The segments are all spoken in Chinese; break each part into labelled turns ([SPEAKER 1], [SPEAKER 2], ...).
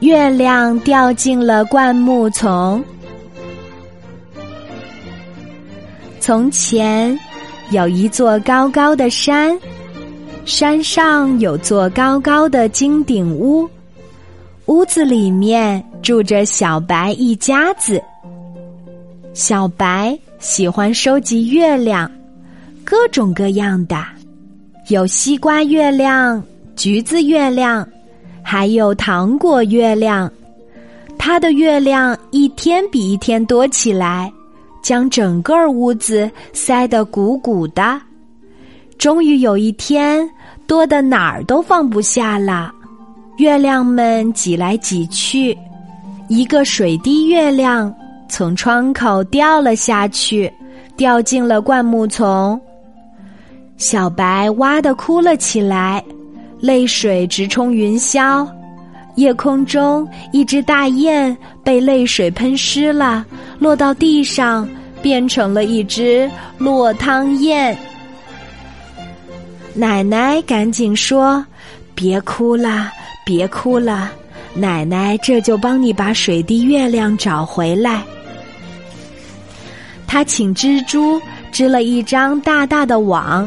[SPEAKER 1] 月亮掉进了灌木丛。从前有一座高高的山，山上有座高高的金顶屋，屋子里面住着小白一家子。小白喜欢收集月亮，各种各样的，有西瓜月亮、橘子月亮。还有糖果月亮，它的月亮一天比一天多起来，将整个屋子塞得鼓鼓的。终于有一天，多的哪儿都放不下了，月亮们挤来挤去，一个水滴月亮从窗口掉了下去，掉进了灌木丛。小白哇的哭了起来。泪水直冲云霄，夜空中一只大雁被泪水喷湿了，落到地上，变成了一只落汤雁。奶奶赶紧说：“别哭了，别哭了，奶奶这就帮你把水滴月亮找回来。”他请蜘蛛织了一张大大的网。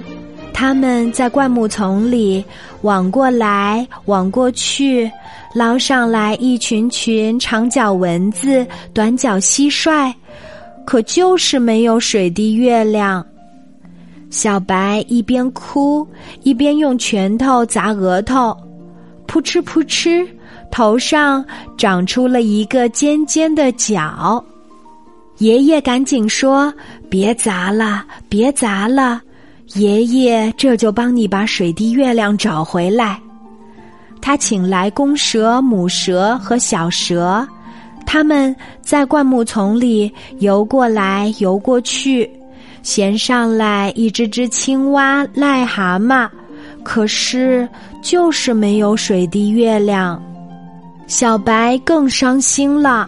[SPEAKER 1] 他们在灌木丛里网过来网过去，捞上来一群群长脚蚊子、短脚蟋蟀，可就是没有水滴月亮。小白一边哭一边用拳头砸额头，扑哧扑哧，头上长出了一个尖尖的角。爷爷赶紧说：“别砸了，别砸了。”爷爷这就帮你把水滴月亮找回来。他请来公蛇、母蛇和小蛇，他们在灌木丛里游过来游过去，衔上来一只只青蛙、癞蛤蟆，可是就是没有水滴月亮。小白更伤心了，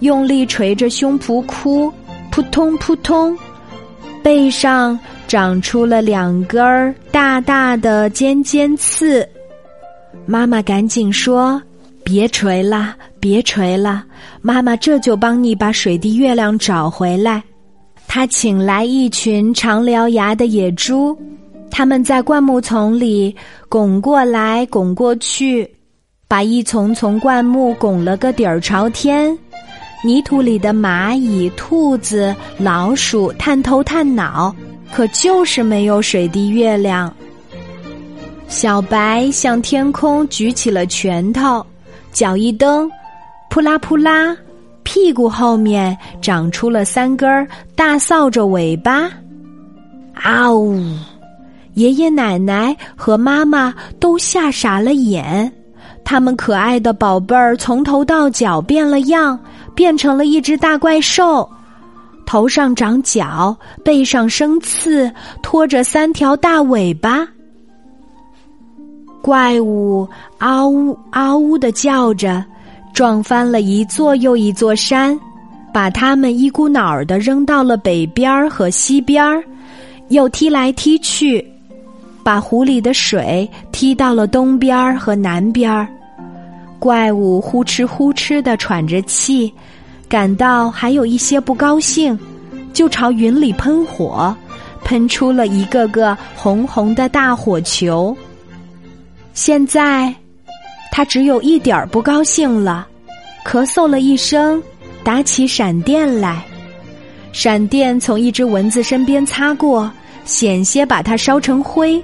[SPEAKER 1] 用力捶着胸脯哭，扑通扑通，背上。长出了两根儿大大的尖尖刺，妈妈赶紧说：“别锤了，别锤了，妈妈这就帮你把水滴月亮找回来。”他请来一群长獠牙的野猪，他们在灌木丛里拱过来拱过去，把一丛丛灌木拱了个底儿朝天。泥土里的蚂蚁、兔子、老鼠探头探脑。可就是没有水滴月亮。小白向天空举起了拳头，脚一蹬，扑啦扑啦，屁股后面长出了三根大扫帚尾巴。啊呜！爷爷奶奶和妈妈都吓傻了眼，他们可爱的宝贝儿从头到脚变了样，变成了一只大怪兽。头上长角，背上生刺，拖着三条大尾巴。怪物嗷呜嗷呜的叫着，撞翻了一座又一座山，把它们一股脑儿的扔到了北边儿和西边儿，又踢来踢去，把湖里的水踢到了东边儿和南边儿。怪物呼哧呼哧的喘着气。感到还有一些不高兴，就朝云里喷火，喷出了一个个红红的大火球。现在，他只有一点儿不高兴了，咳嗽了一声，打起闪电来。闪电从一只蚊子身边擦过，险些把它烧成灰；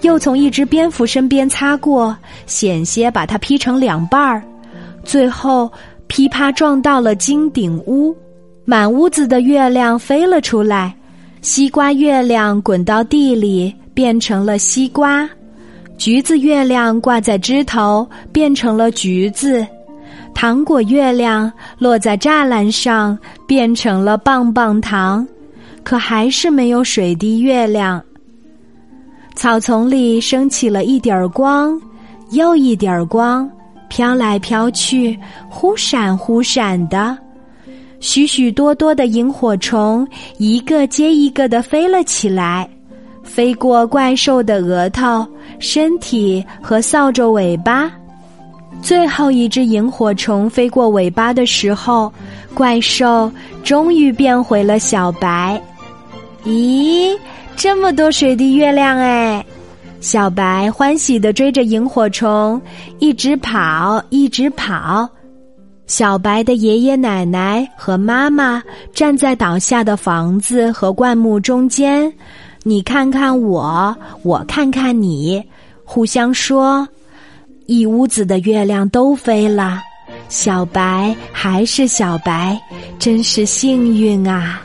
[SPEAKER 1] 又从一只蝙蝠身边擦过，险些把它劈成两半儿。最后。噼啪撞到了金顶屋，满屋子的月亮飞了出来，西瓜月亮滚到地里变成了西瓜，橘子月亮挂在枝头变成了橘子，糖果月亮落在栅栏上变成了棒棒糖，可还是没有水滴月亮。草丛里升起了一点儿光，又一点儿光。飘来飘去，忽闪忽闪的，许许多多的萤火虫一个接一个的飞了起来，飞过怪兽的额头、身体和扫帚尾巴。最后一只萤火虫飞过尾巴的时候，怪兽终于变回了小白。咦，这么多水滴月亮哎！小白欢喜地追着萤火虫，一直跑，一直跑。小白的爷爷奶奶和妈妈站在倒下的房子和灌木中间，你看看我，我看看你，互相说。一屋子的月亮都飞了，小白还是小白，真是幸运啊！